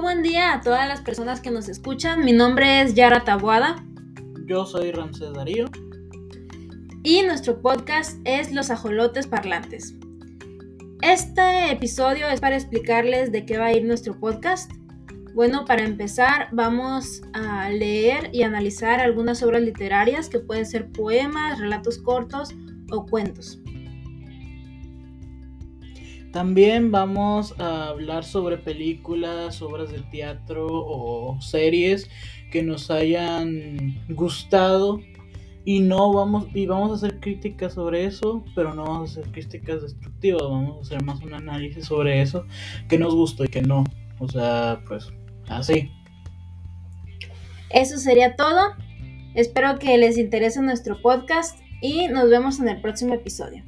buen día a todas las personas que nos escuchan. Mi nombre es Yara Tabuada. Yo soy Ramsés Darío. Y nuestro podcast es Los Ajolotes Parlantes. Este episodio es para explicarles de qué va a ir nuestro podcast. Bueno, para empezar vamos a leer y analizar algunas obras literarias que pueden ser poemas, relatos cortos o cuentos. También vamos a hablar sobre películas, obras de teatro o series que nos hayan gustado y no vamos y vamos a hacer críticas sobre eso, pero no vamos a hacer críticas destructivas, vamos a hacer más un análisis sobre eso que nos gustó y que no. O sea, pues así. Eso sería todo. Espero que les interese nuestro podcast y nos vemos en el próximo episodio.